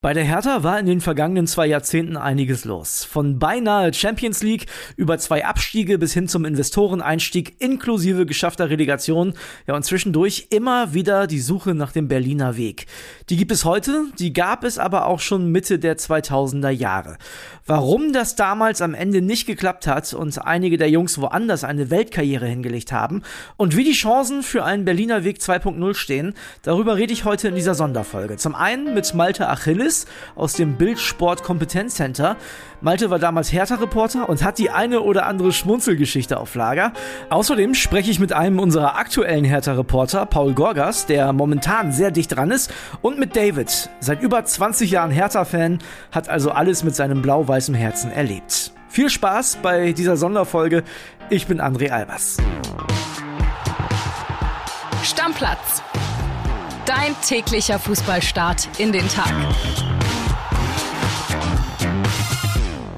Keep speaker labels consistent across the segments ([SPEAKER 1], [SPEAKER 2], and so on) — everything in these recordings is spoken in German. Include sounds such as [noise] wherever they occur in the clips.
[SPEAKER 1] Bei der Hertha war in den vergangenen zwei Jahrzehnten einiges los. Von beinahe Champions League über zwei Abstiege bis hin zum Investoreneinstieg inklusive geschaffter Relegation. Ja, und zwischendurch immer wieder die Suche nach dem Berliner Weg. Die gibt es heute, die gab es aber auch schon Mitte der 2000er Jahre. Warum das damals am Ende nicht geklappt hat und einige der Jungs woanders eine Weltkarriere hingelegt haben und wie die Chancen für einen Berliner Weg 2.0 stehen, darüber rede ich heute in dieser Sonderfolge. Zum einen mit Malte Achilles, Chris aus dem Bildsport Kompetenzcenter. Malte war damals Hertha-Reporter und hat die eine oder andere Schmunzelgeschichte auf Lager. Außerdem spreche ich mit einem unserer aktuellen Hertha-Reporter, Paul Gorgas, der momentan sehr dicht dran ist, und mit David, seit über 20 Jahren Hertha-Fan, hat also alles mit seinem blau-weißen Herzen erlebt. Viel Spaß bei dieser Sonderfolge. Ich bin André Albers.
[SPEAKER 2] Stammplatz. Dein täglicher Fußballstart in den Tag.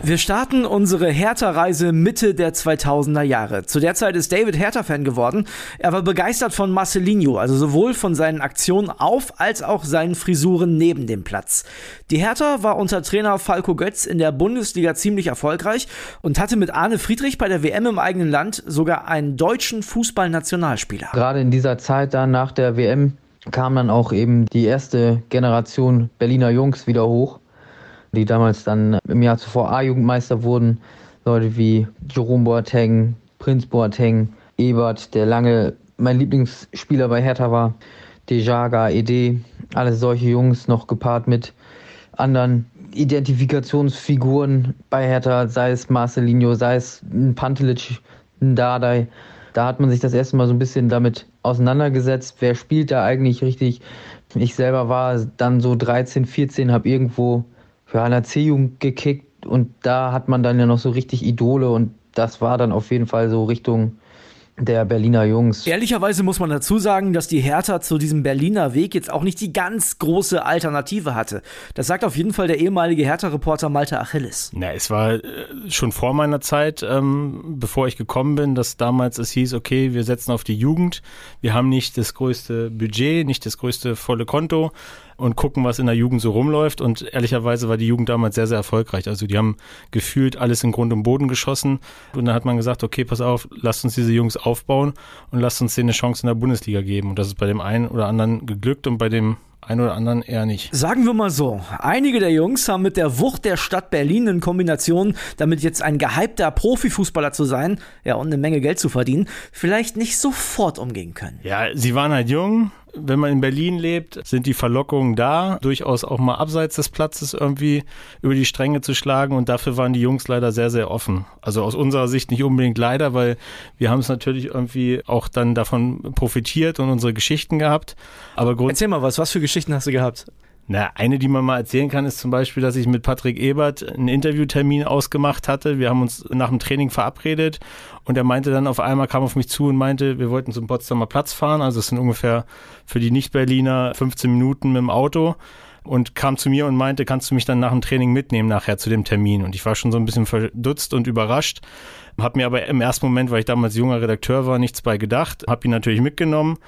[SPEAKER 1] Wir starten unsere Hertha-Reise Mitte der 2000er Jahre. Zu der Zeit ist David Hertha-Fan geworden. Er war begeistert von Marcelinho, also sowohl von seinen Aktionen auf als auch seinen Frisuren neben dem Platz. Die Hertha war unter Trainer Falco Götz in der Bundesliga ziemlich erfolgreich und hatte mit Arne Friedrich bei der WM im eigenen Land sogar einen deutschen Fußballnationalspieler.
[SPEAKER 3] Gerade in dieser Zeit dann nach der WM kam dann auch eben die erste Generation Berliner Jungs wieder hoch, die damals dann im Jahr zuvor A-Jugendmeister wurden. Leute wie Jerome Boateng, Prinz Boateng, Ebert, der lange mein Lieblingsspieler bei Hertha war, Dejaga, Ede, alles solche Jungs noch gepaart mit anderen Identifikationsfiguren bei Hertha, sei es Marcelinho, sei es ein Pantelic, ein Dardai. Da hat man sich das erste Mal so ein bisschen damit auseinandergesetzt, wer spielt da eigentlich richtig. Ich selber war dann so 13, 14, habe irgendwo für einer C-Jugend gekickt und da hat man dann ja noch so richtig Idole und das war dann auf jeden Fall so Richtung der Berliner Jungs.
[SPEAKER 1] Ehrlicherweise muss man dazu sagen, dass die Hertha zu diesem Berliner Weg jetzt auch nicht die ganz große Alternative hatte. Das sagt auf jeden Fall der ehemalige Hertha-Reporter Malte Achilles.
[SPEAKER 4] Na, es war äh, schon vor meiner Zeit, ähm, bevor ich gekommen bin, dass damals es hieß, okay, wir setzen auf die Jugend. Wir haben nicht das größte Budget, nicht das größte volle Konto und gucken, was in der Jugend so rumläuft. Und ehrlicherweise war die Jugend damals sehr, sehr erfolgreich. Also die haben gefühlt alles in Grund und Boden geschossen. Und dann hat man gesagt, okay, pass auf, lasst uns diese Jungs aufbauen und lasst uns denen eine Chance in der Bundesliga geben. Und das ist bei dem einen oder anderen geglückt und bei dem ein oder anderen eher nicht.
[SPEAKER 1] Sagen wir mal so, einige der Jungs haben mit der Wucht der Stadt Berlin in Kombination, damit jetzt ein gehypter Profifußballer zu sein, ja, und eine Menge Geld zu verdienen, vielleicht nicht sofort umgehen können.
[SPEAKER 4] Ja, sie waren halt jung, wenn man in Berlin lebt, sind die Verlockungen da, durchaus auch mal abseits des Platzes irgendwie über die Stränge zu schlagen. Und dafür waren die Jungs leider sehr, sehr offen. Also aus unserer Sicht nicht unbedingt leider, weil wir haben es natürlich irgendwie auch dann davon profitiert und unsere Geschichten gehabt.
[SPEAKER 1] Aber Erzähl mal was, was für Geschichten hast du gehabt?
[SPEAKER 4] Na, eine, die man mal erzählen kann, ist zum Beispiel, dass ich mit Patrick Ebert einen Interviewtermin ausgemacht hatte. Wir haben uns nach dem Training verabredet und er meinte dann auf einmal, kam auf mich zu und meinte, wir wollten zum Potsdamer Platz fahren. Also es sind ungefähr für die Nicht-Berliner 15 Minuten mit dem Auto und kam zu mir und meinte, kannst du mich dann nach dem Training mitnehmen nachher zu dem Termin? Und ich war schon so ein bisschen verdutzt und überrascht, habe mir aber im ersten Moment, weil ich damals junger Redakteur war, nichts bei gedacht, habe ihn natürlich mitgenommen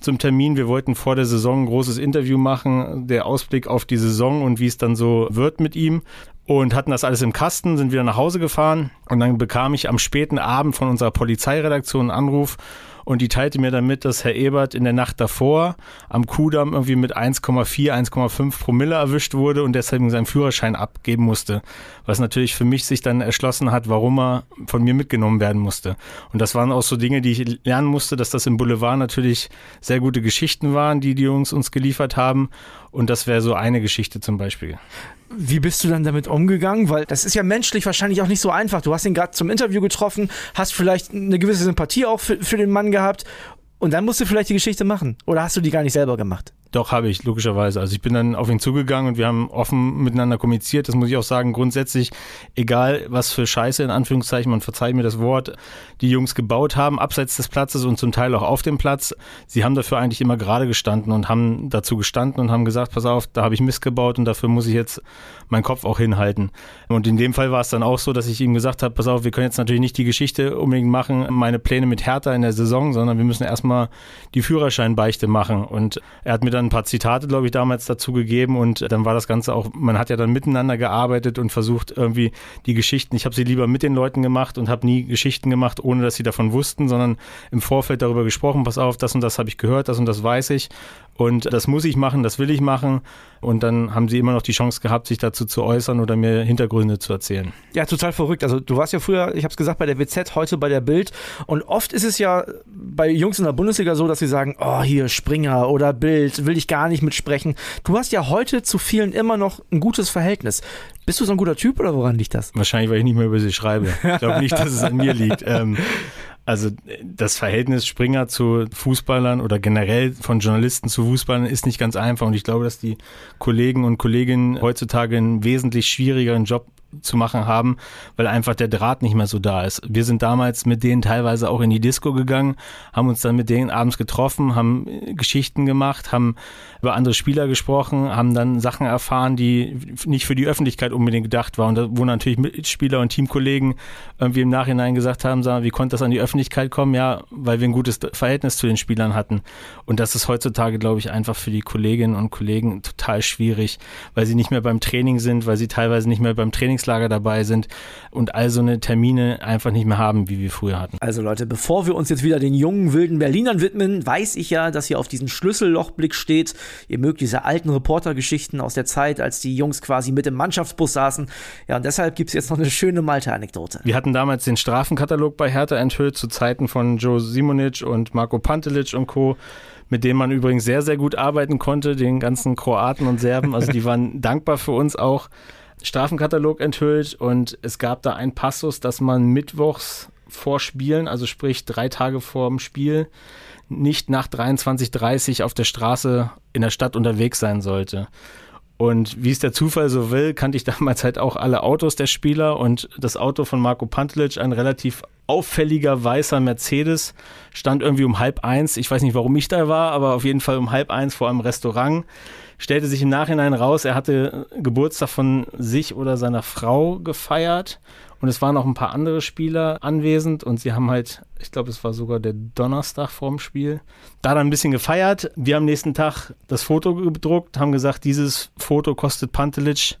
[SPEAKER 4] zum Termin. Wir wollten vor der Saison ein großes Interview machen, der Ausblick auf die Saison und wie es dann so wird mit ihm. Und hatten das alles im Kasten, sind wieder nach Hause gefahren und dann bekam ich am späten Abend von unserer Polizeiredaktion einen Anruf und die teilte mir dann mit, dass Herr Ebert in der Nacht davor am Kudamm irgendwie mit 1,4, 1,5 Promille erwischt wurde und deshalb seinen Führerschein abgeben musste. Was natürlich für mich sich dann erschlossen hat, warum er von mir mitgenommen werden musste. Und das waren auch so Dinge, die ich lernen musste, dass das im Boulevard natürlich sehr gute Geschichten waren, die die Jungs uns geliefert haben. Und das wäre so eine Geschichte zum Beispiel.
[SPEAKER 1] Wie bist du dann damit umgegangen? Weil das ist ja menschlich wahrscheinlich auch nicht so einfach. Du hast ihn gerade zum Interview getroffen, hast vielleicht eine gewisse Sympathie auch für, für den Mann gehabt und dann musst du vielleicht die Geschichte machen. Oder hast du die gar nicht selber gemacht?
[SPEAKER 4] Doch, habe ich, logischerweise. Also ich bin dann auf ihn zugegangen und wir haben offen miteinander kommuniziert. Das muss ich auch sagen, grundsätzlich, egal was für Scheiße, in Anführungszeichen, man verzeiht mir das Wort, die Jungs gebaut haben, abseits des Platzes und zum Teil auch auf dem Platz. Sie haben dafür eigentlich immer gerade gestanden und haben dazu gestanden und haben gesagt, pass auf, da habe ich Mist gebaut und dafür muss ich jetzt meinen Kopf auch hinhalten. Und in dem Fall war es dann auch so, dass ich ihm gesagt habe, pass auf, wir können jetzt natürlich nicht die Geschichte unbedingt machen, meine Pläne mit Hertha in der Saison, sondern wir müssen erstmal die Führerscheinbeichte machen. Und er hat mir dann dann ein paar Zitate, glaube ich, damals dazu gegeben und dann war das Ganze auch, man hat ja dann miteinander gearbeitet und versucht irgendwie die Geschichten, ich habe sie lieber mit den Leuten gemacht und habe nie Geschichten gemacht, ohne dass sie davon wussten, sondern im Vorfeld darüber gesprochen, pass auf, das und das habe ich gehört, das und das weiß ich und das muss ich machen, das will ich machen. Und dann haben sie immer noch die Chance gehabt, sich dazu zu äußern oder mir Hintergründe zu erzählen.
[SPEAKER 1] Ja, total verrückt. Also du warst ja früher, ich habe es gesagt, bei der WZ, heute bei der Bild. Und oft ist es ja bei Jungs in der Bundesliga so, dass sie sagen, oh, hier Springer oder Bild, will ich gar nicht mitsprechen. Du hast ja heute zu vielen immer noch ein gutes Verhältnis. Bist du so ein guter Typ oder woran liegt das?
[SPEAKER 4] Wahrscheinlich, weil ich nicht mehr über sie schreibe. Ich glaube nicht, dass es an mir [laughs] liegt. Ähm, also das Verhältnis Springer zu Fußballern oder generell von Journalisten zu Fußballern ist nicht ganz einfach. Und ich glaube, dass die Kollegen und Kolleginnen heutzutage einen wesentlich schwierigeren Job zu machen haben, weil einfach der Draht nicht mehr so da ist. Wir sind damals mit denen teilweise auch in die Disco gegangen, haben uns dann mit denen abends getroffen, haben äh, Geschichten gemacht, haben über andere Spieler gesprochen, haben dann Sachen erfahren, die nicht für die Öffentlichkeit unbedingt gedacht waren. Und wo natürlich Mitspieler und Teamkollegen irgendwie im Nachhinein gesagt haben, sagen, wie konnte das an die Öffentlichkeit kommen? Ja, weil wir ein gutes Verhältnis zu den Spielern hatten. Und das ist heutzutage, glaube ich, einfach für die Kolleginnen und Kollegen total schwierig, weil sie nicht mehr beim Training sind, weil sie teilweise nicht mehr beim Trainingslager dabei sind und all so eine Termine einfach nicht mehr haben, wie wir früher hatten.
[SPEAKER 1] Also Leute, bevor wir uns jetzt wieder den jungen, wilden Berlinern widmen, weiß ich ja, dass ihr auf diesen Schlüssellochblick steht. Ihr mögt diese alten Reportergeschichten aus der Zeit, als die Jungs quasi mit im Mannschaftsbus saßen. Ja, und deshalb gibt es jetzt noch eine schöne Malte-Anekdote.
[SPEAKER 4] Wir hatten damals den Strafenkatalog bei Hertha enthüllt zu Zeiten von Joe Simonic und Marco Pantelic und Co mit denen man übrigens sehr, sehr gut arbeiten konnte, den ganzen Kroaten und Serben. Also die waren [laughs] dankbar für uns auch. Strafenkatalog enthüllt und es gab da einen Passus, dass man mittwochs vor Spielen, also sprich drei Tage vor dem Spiel, nicht nach 23.30 auf der Straße in der Stadt unterwegs sein sollte. Und wie es der Zufall so will, kannte ich [laughs] damals halt auch alle Autos der Spieler und das Auto von Marco Pantelic, ein relativ auffälliger weißer Mercedes, stand irgendwie um halb eins. Ich weiß nicht, warum ich da war, aber auf jeden Fall um halb eins vor einem Restaurant. Stellte sich im Nachhinein raus, er hatte Geburtstag von sich oder seiner Frau gefeiert und es waren auch ein paar andere Spieler anwesend und sie haben halt, ich glaube, es war sogar der Donnerstag vorm Spiel, da dann ein bisschen gefeiert. Wir am nächsten Tag das Foto gedruckt, haben gesagt, dieses Foto kostet Pantelic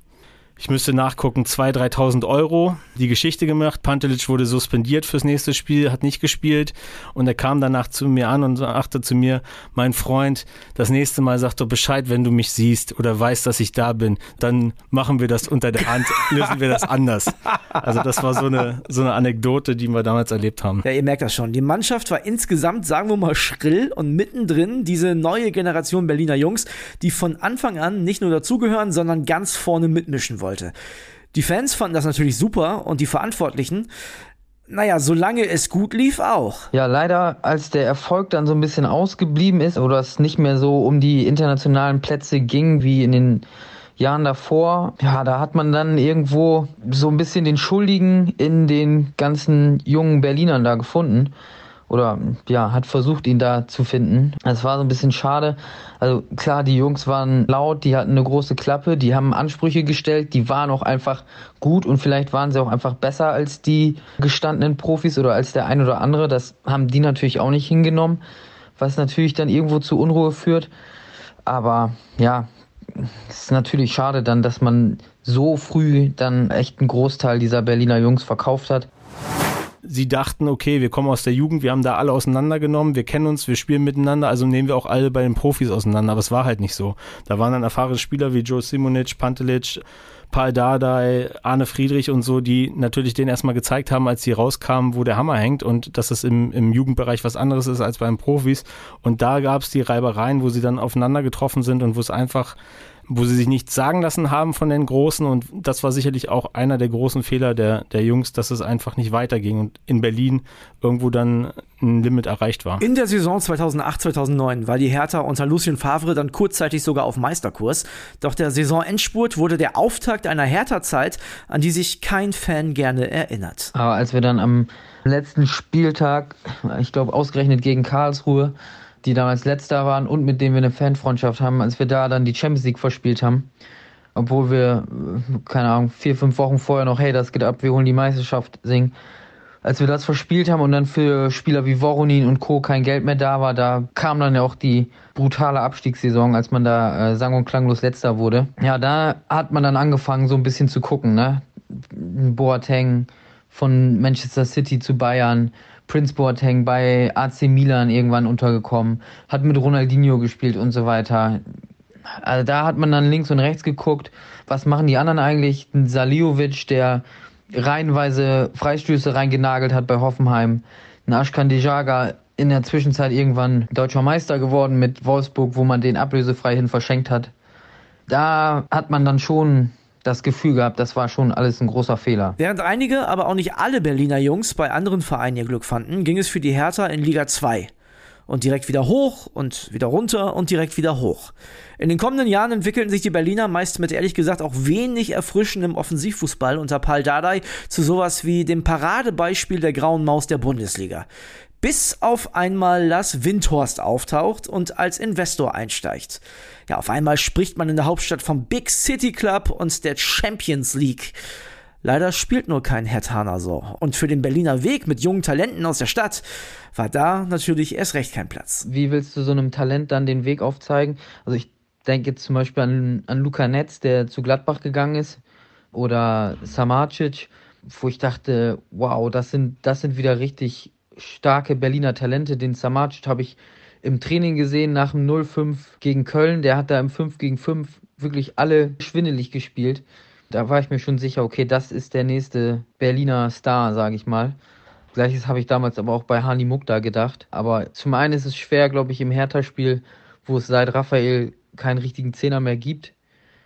[SPEAKER 4] ich müsste nachgucken, 2.000, 3.000 Euro. Die Geschichte gemacht. Pantelic wurde suspendiert fürs nächste Spiel, hat nicht gespielt. Und er kam danach zu mir an und sagte zu mir, mein Freund, das nächste Mal sag doch Bescheid, wenn du mich siehst oder weißt, dass ich da bin. Dann machen wir das unter der Hand, [laughs] lösen wir das anders. Also das war so eine, so eine Anekdote, die wir damals erlebt haben.
[SPEAKER 1] Ja, ihr merkt das schon. Die Mannschaft war insgesamt, sagen wir mal, schrill und mittendrin diese neue Generation Berliner Jungs, die von Anfang an nicht nur dazugehören, sondern ganz vorne mitmischen wollen wollte. Die Fans fanden das natürlich super und die Verantwortlichen, naja, solange es gut lief auch.
[SPEAKER 3] Ja, leider, als der Erfolg dann so ein bisschen ausgeblieben ist oder es nicht mehr so um die internationalen Plätze ging wie in den Jahren davor, ja, da hat man dann irgendwo so ein bisschen den Schuldigen in den ganzen jungen Berlinern da gefunden oder ja, hat versucht, ihn da zu finden. Es war so ein bisschen schade. Also klar, die Jungs waren laut, die hatten eine große Klappe, die haben Ansprüche gestellt, die waren auch einfach gut und vielleicht waren sie auch einfach besser als die gestandenen Profis oder als der ein oder andere. Das haben die natürlich auch nicht hingenommen, was natürlich dann irgendwo zu Unruhe führt. Aber ja, es ist natürlich schade dann, dass man so früh dann echt einen Großteil dieser Berliner Jungs verkauft hat
[SPEAKER 4] sie dachten, okay, wir kommen aus der Jugend, wir haben da alle auseinandergenommen, wir kennen uns, wir spielen miteinander, also nehmen wir auch alle bei den Profis auseinander. Aber es war halt nicht so. Da waren dann erfahrene Spieler wie Joe Simonic, Pantelic, Paul Dardai, Arne Friedrich und so, die natürlich denen erstmal gezeigt haben, als sie rauskamen, wo der Hammer hängt und dass es im, im Jugendbereich was anderes ist als beim Profis. Und da gab es die Reibereien, wo sie dann aufeinander getroffen sind und wo es einfach wo sie sich nichts sagen lassen haben von den Großen. Und das war sicherlich auch einer der großen Fehler der, der Jungs, dass es einfach nicht weiterging und in Berlin irgendwo dann ein Limit erreicht war.
[SPEAKER 1] In der Saison 2008, 2009 war die Hertha unter Lucien Favre dann kurzzeitig sogar auf Meisterkurs. Doch der Saisonendspurt wurde der Auftakt einer Hertha-Zeit, an die sich kein Fan gerne erinnert.
[SPEAKER 3] Aber als wir dann am letzten Spieltag, ich glaube ausgerechnet gegen Karlsruhe, die damals letzter waren und mit denen wir eine Fanfreundschaft haben, als wir da dann die Champions League verspielt haben. Obwohl wir, keine Ahnung, vier, fünf Wochen vorher noch, hey, das geht ab, wir holen die Meisterschaft singen. als wir das verspielt haben und dann für Spieler wie Voronin und Co. kein Geld mehr da war, da kam dann ja auch die brutale Abstiegssaison, als man da äh, sang- und klanglos letzter wurde. Ja, da hat man dann angefangen, so ein bisschen zu gucken, ne? Boateng von Manchester City zu Bayern, Prince Boateng bei AC Milan irgendwann untergekommen, hat mit Ronaldinho gespielt und so weiter. Also da hat man dann links und rechts geguckt, was machen die anderen eigentlich? Ein Saliovic, der reihenweise Freistöße reingenagelt hat bei Hoffenheim. Ein Ashkan Dejaga in der Zwischenzeit irgendwann deutscher Meister geworden mit Wolfsburg, wo man den ablösefrei hin verschenkt hat. Da hat man dann schon das Gefühl gehabt, das war schon alles ein großer Fehler.
[SPEAKER 1] Während einige, aber auch nicht alle Berliner Jungs bei anderen Vereinen ihr Glück fanden, ging es für die Hertha in Liga 2 und direkt wieder hoch und wieder runter und direkt wieder hoch. In den kommenden Jahren entwickelten sich die Berliner meist mit ehrlich gesagt auch wenig erfrischendem Offensivfußball unter Paul Dardai zu sowas wie dem Paradebeispiel der grauen Maus der Bundesliga. Bis auf einmal Lars Windhorst auftaucht und als Investor einsteigt. Ja, auf einmal spricht man in der Hauptstadt vom Big City Club und der Champions League. Leider spielt nur kein Hertaner so. Und für den Berliner Weg mit jungen Talenten aus der Stadt war da natürlich erst recht kein Platz.
[SPEAKER 3] Wie willst du so einem Talent dann den Weg aufzeigen? Also ich denke jetzt zum Beispiel an, an Luca Netz, der zu Gladbach gegangen ist, oder Samacic, wo ich dachte, wow, das sind, das sind wieder richtig starke Berliner Talente. Den Samacic habe ich im Training gesehen nach dem 0-5 gegen Köln. Der hat da im 5 gegen 5 wirklich alle schwindelig gespielt. Da war ich mir schon sicher, okay, das ist der nächste Berliner Star, sage ich mal. Gleiches habe ich damals aber auch bei Hani Mukta gedacht. Aber zum einen ist es schwer, glaube ich, im Hertha-Spiel, wo es seit Raphael keinen richtigen Zehner mehr gibt,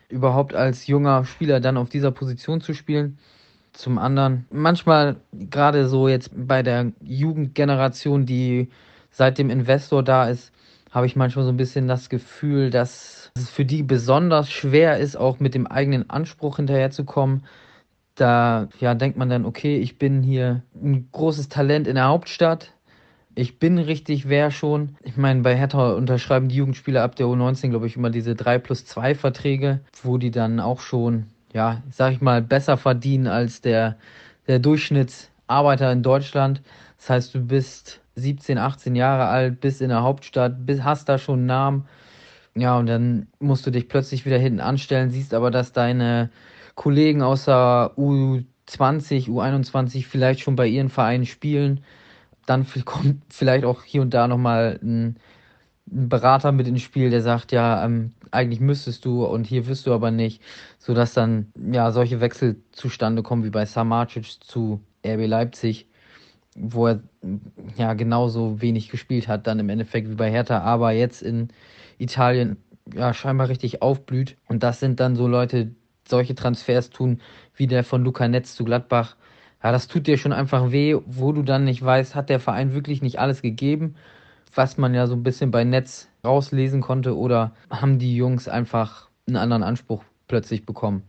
[SPEAKER 3] überhaupt als junger Spieler dann auf dieser Position zu spielen. Zum anderen, manchmal gerade so jetzt bei der Jugendgeneration, die seit dem Investor da ist, habe ich manchmal so ein bisschen das Gefühl, dass es für die besonders schwer ist, auch mit dem eigenen Anspruch hinterherzukommen. Da ja, denkt man dann, okay, ich bin hier ein großes Talent in der Hauptstadt. Ich bin richtig wer schon. Ich meine, bei Hertha unterschreiben die Jugendspieler ab der U19, glaube ich, immer diese 3 plus 2 Verträge, wo die dann auch schon, ja, sag ich mal, besser verdienen als der, der Durchschnittsarbeiter in Deutschland. Das heißt, du bist 17, 18 Jahre alt, bist in der Hauptstadt, bist, hast da schon einen Namen. Ja, und dann musst du dich plötzlich wieder hinten anstellen, siehst aber, dass deine Kollegen außer U20, U21 vielleicht schon bei ihren Vereinen spielen. Dann [laughs] kommt vielleicht auch hier und da nochmal ein, ein Berater mit ins Spiel, der sagt, ja, ähm, eigentlich müsstest du und hier wirst du aber nicht, sodass dann ja solche Wechsel zustande kommen wie bei Samacic zu RB Leipzig wo er ja genauso wenig gespielt hat, dann im Endeffekt wie bei Hertha, aber jetzt in Italien ja scheinbar richtig aufblüht. Und das sind dann so Leute, solche Transfers tun, wie der von Luca Netz zu Gladbach. Ja, das tut dir schon einfach weh, wo du dann nicht weißt, hat der Verein wirklich nicht alles gegeben, was man ja so ein bisschen bei Netz rauslesen konnte, oder haben die Jungs einfach einen anderen Anspruch plötzlich bekommen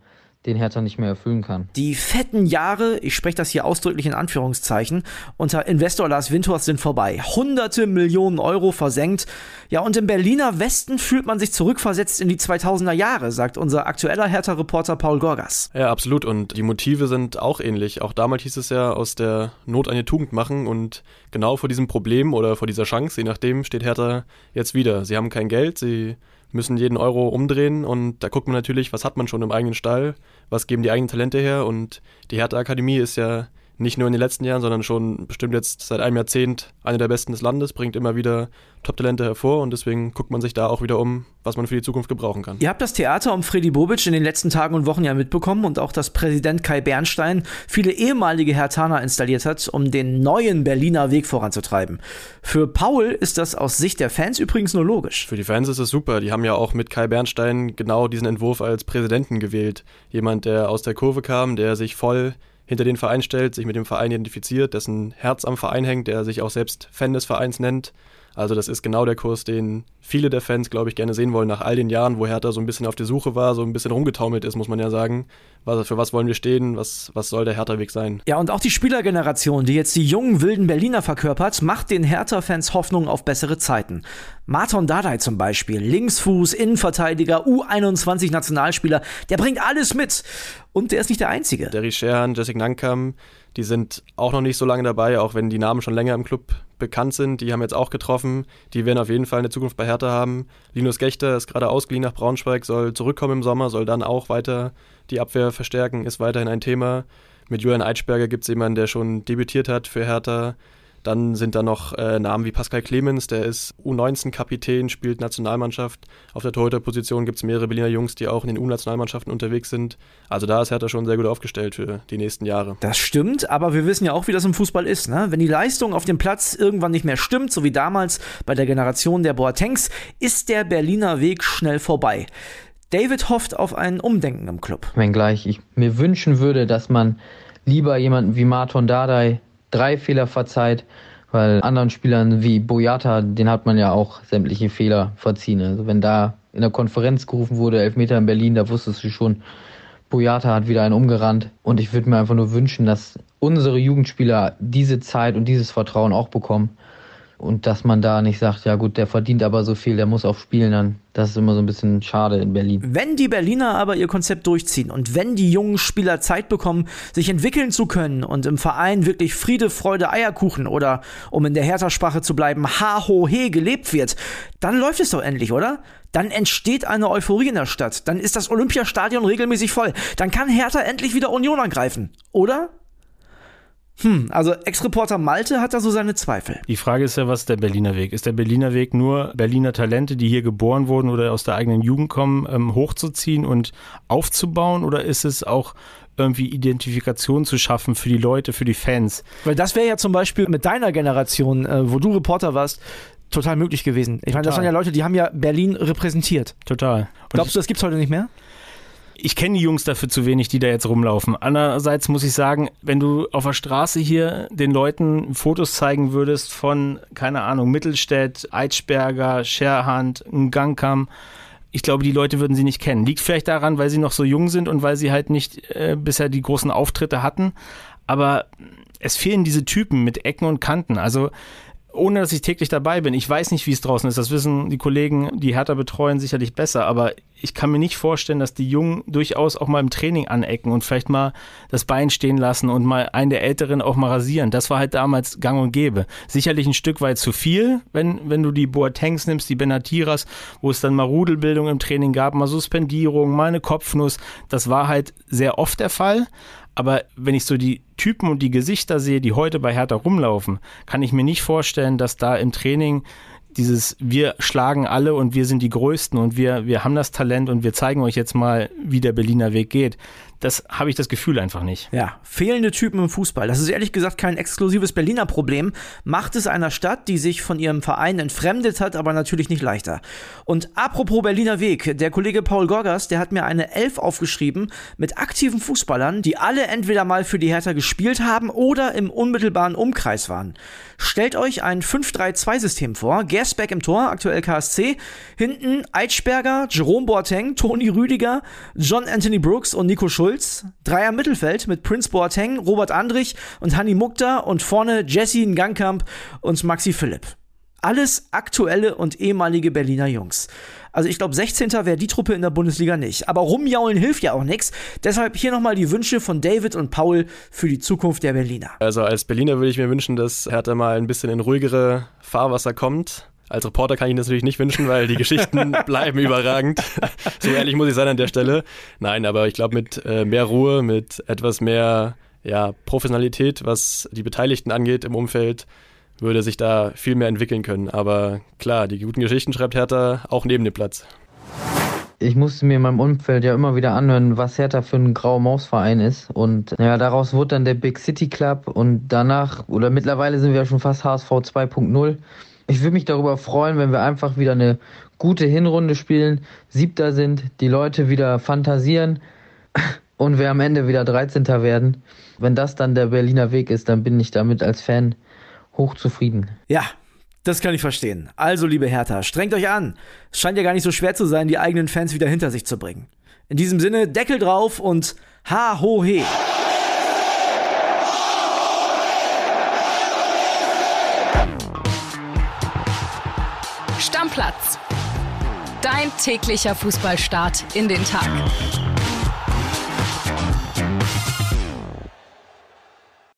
[SPEAKER 3] den Hertha nicht mehr erfüllen kann.
[SPEAKER 1] Die fetten Jahre, ich spreche das hier ausdrücklich in Anführungszeichen, unter Investor Lars Windhorst sind vorbei. Hunderte Millionen Euro versenkt. Ja, und im Berliner Westen fühlt man sich zurückversetzt in die 2000er Jahre, sagt unser aktueller Hertha-Reporter Paul Gorgas.
[SPEAKER 5] Ja, absolut. Und die Motive sind auch ähnlich. Auch damals hieß es ja, aus der Not eine Tugend machen. Und genau vor diesem Problem oder vor dieser Chance, je nachdem, steht Hertha jetzt wieder. Sie haben kein Geld, sie müssen jeden Euro umdrehen und da guckt man natürlich, was hat man schon im eigenen Stall, was geben die eigenen Talente her und die Hertha Akademie ist ja nicht nur in den letzten Jahren, sondern schon bestimmt jetzt seit einem Jahrzehnt eine der besten des Landes, bringt immer wieder Top-Talente hervor und deswegen guckt man sich da auch wieder um, was man für die Zukunft gebrauchen kann.
[SPEAKER 1] Ihr habt das Theater um Freddy Bobic in den letzten Tagen und Wochen ja mitbekommen und auch, dass Präsident Kai Bernstein viele ehemalige Hertaner installiert hat, um den neuen Berliner Weg voranzutreiben. Für Paul ist das aus Sicht der Fans übrigens nur logisch.
[SPEAKER 5] Für die Fans ist es super. Die haben ja auch mit Kai Bernstein genau diesen Entwurf als Präsidenten gewählt. Jemand, der aus der Kurve kam, der sich voll hinter den Verein stellt, sich mit dem Verein identifiziert, dessen Herz am Verein hängt, der sich auch selbst Fan des Vereins nennt. Also das ist genau der Kurs, den viele der Fans, glaube ich, gerne sehen wollen, nach all den Jahren, wo Hertha so ein bisschen auf der Suche war, so ein bisschen rumgetaumelt ist, muss man ja sagen. Was, für was wollen wir stehen? Was, was soll der Hertha-Weg sein?
[SPEAKER 1] Ja, und auch die Spielergeneration, die jetzt die jungen, wilden Berliner verkörpert, macht den Hertha-Fans Hoffnung auf bessere Zeiten. Marton Dardai zum Beispiel, Linksfuß, Innenverteidiger, U21-Nationalspieler, der bringt alles mit. Und der ist nicht der Einzige.
[SPEAKER 5] Derry Scherhan, Jessic Nankam, die sind auch noch nicht so lange dabei, auch wenn die Namen schon länger im Club bekannt sind. Die haben jetzt auch getroffen. Die werden auf jeden Fall eine Zukunft bei Hertha haben. Linus Gechter ist gerade ausgeliehen nach Braunschweig, soll zurückkommen im Sommer, soll dann auch weiter die Abwehr verstärken, ist weiterhin ein Thema. Mit Julian Eitschberger gibt es jemanden, der schon debütiert hat für Hertha. Dann sind da noch äh, Namen wie Pascal Clemens, der ist U19-Kapitän, spielt Nationalmannschaft. Auf der Torhüterposition gibt es mehrere Berliner Jungs, die auch in den U-Nationalmannschaften unterwegs sind. Also da ist Hertha schon sehr gut aufgestellt für die nächsten Jahre.
[SPEAKER 1] Das stimmt, aber wir wissen ja auch, wie das im Fußball ist. Ne? Wenn die Leistung auf dem Platz irgendwann nicht mehr stimmt, so wie damals bei der Generation der Boatengs, ist der Berliner Weg schnell vorbei. David hofft auf ein Umdenken im Club.
[SPEAKER 3] Wenngleich ich mir wünschen würde, dass man lieber jemanden wie Marton Dardai drei Fehler verzeiht, weil anderen Spielern wie Boyata, den hat man ja auch sämtliche Fehler verziehen. Also wenn da in der Konferenz gerufen wurde, Elfmeter in Berlin, da wusstest du schon, Boyata hat wieder einen umgerannt. Und ich würde mir einfach nur wünschen, dass unsere Jugendspieler diese Zeit und dieses Vertrauen auch bekommen. Und dass man da nicht sagt, ja gut, der verdient aber so viel, der muss auch spielen dann. Das ist immer so ein bisschen schade in Berlin.
[SPEAKER 1] Wenn die Berliner aber ihr Konzept durchziehen und wenn die jungen Spieler Zeit bekommen, sich entwickeln zu können und im Verein wirklich Friede, Freude, Eierkuchen oder, um in der Hertha-Sprache zu bleiben, Ha-Ho-He gelebt wird, dann läuft es doch endlich, oder? Dann entsteht eine Euphorie in der Stadt. Dann ist das Olympiastadion regelmäßig voll. Dann kann Hertha endlich wieder Union angreifen, oder? Hm, also Ex-Reporter Malte hat da so seine Zweifel.
[SPEAKER 4] Die Frage ist ja, was ist der Berliner Weg? Ist der Berliner Weg nur Berliner Talente, die hier geboren wurden oder aus der eigenen Jugend kommen, ähm, hochzuziehen und aufzubauen? Oder ist es auch irgendwie Identifikation zu schaffen für die Leute, für die Fans?
[SPEAKER 1] Weil das wäre ja zum Beispiel mit deiner Generation, äh, wo du Reporter warst, total möglich gewesen. Ich meine, das waren ja Leute, die haben ja Berlin repräsentiert.
[SPEAKER 4] Total. Und
[SPEAKER 1] Glaubst du, das gibt's heute nicht mehr?
[SPEAKER 4] Ich kenne die Jungs dafür zu wenig, die da jetzt rumlaufen. Andererseits muss ich sagen, wenn du auf der Straße hier den Leuten Fotos zeigen würdest von, keine Ahnung, Mittelstädt, Eitschberger, Scherhand, Gangkam, ich glaube, die Leute würden sie nicht kennen. Liegt vielleicht daran, weil sie noch so jung sind und weil sie halt nicht äh, bisher die großen Auftritte hatten. Aber es fehlen diese Typen mit Ecken und Kanten. Also ohne dass ich täglich dabei bin. Ich weiß nicht, wie es draußen ist. Das wissen die Kollegen, die Hertha betreuen, sicherlich besser. Aber ich kann mir nicht vorstellen, dass die Jungen durchaus auch mal im Training anecken und vielleicht mal das Bein stehen lassen und mal einen der Älteren auch mal rasieren. Das war halt damals gang und gäbe. Sicherlich ein Stück weit zu viel, wenn, wenn du die Boatengs nimmst, die Benatiras, wo es dann mal Rudelbildung im Training gab, mal Suspendierung, mal eine Kopfnuss. Das war halt sehr oft der Fall. Aber wenn ich so die Typen und die Gesichter sehe, die heute bei Hertha rumlaufen, kann ich mir nicht vorstellen, dass da im Training dieses wir schlagen alle und wir sind die Größten und wir, wir haben das Talent und wir zeigen euch jetzt mal, wie der Berliner Weg geht das habe ich das Gefühl einfach nicht.
[SPEAKER 1] Ja, fehlende Typen im Fußball. Das ist ehrlich gesagt kein exklusives Berliner Problem. Macht es einer Stadt, die sich von ihrem Verein entfremdet hat, aber natürlich nicht leichter. Und apropos Berliner Weg, der Kollege Paul Gorgas, der hat mir eine Elf aufgeschrieben mit aktiven Fußballern, die alle entweder mal für die Hertha gespielt haben oder im unmittelbaren Umkreis waren. Stellt euch ein 5-3-2-System vor. Gersbeck im Tor, aktuell KSC. Hinten Eitschberger, Jerome Boateng, Toni Rüdiger, John Anthony Brooks und Nico Schulz. Schulz, Dreier Mittelfeld mit Prince Boateng, Robert Andrich und Hanni Mukta und vorne Jesse Ngangkamp und Maxi Philipp. Alles aktuelle und ehemalige Berliner Jungs. Also ich glaube, 16. wäre die Truppe in der Bundesliga nicht. Aber rumjaulen hilft ja auch nichts. Deshalb hier nochmal die Wünsche von David und Paul für die Zukunft der Berliner.
[SPEAKER 5] Also als Berliner würde ich mir wünschen, dass Hertha mal ein bisschen in ruhigere Fahrwasser kommt. Als Reporter kann ich das natürlich nicht wünschen, weil die Geschichten [laughs] bleiben überragend. so ehrlich muss ich sein an der Stelle. Nein, aber ich glaube, mit äh, mehr Ruhe, mit etwas mehr ja, Professionalität, was die Beteiligten angeht im Umfeld, würde sich da viel mehr entwickeln können. Aber klar, die guten Geschichten schreibt Hertha auch neben dem Platz.
[SPEAKER 3] Ich musste mir in meinem Umfeld ja immer wieder anhören, was Hertha für ein grauer Mausverein ist. Und ja, daraus wurde dann der Big City Club und danach, oder mittlerweile sind wir ja schon fast HSV 2.0. Ich würde mich darüber freuen, wenn wir einfach wieder eine gute Hinrunde spielen, siebter sind, die Leute wieder fantasieren [laughs] und wir am Ende wieder 13. werden. Wenn das dann der Berliner Weg ist, dann bin ich damit als Fan hochzufrieden.
[SPEAKER 1] Ja, Das kann ich verstehen. Also, liebe Hertha, strengt euch an. Es scheint ja gar nicht so schwer zu sein, die eigenen Fans wieder hinter sich zu bringen. In diesem Sinne, Deckel drauf und ha ho he.
[SPEAKER 2] Stammplatz. Dein täglicher Fußballstart in den Tag.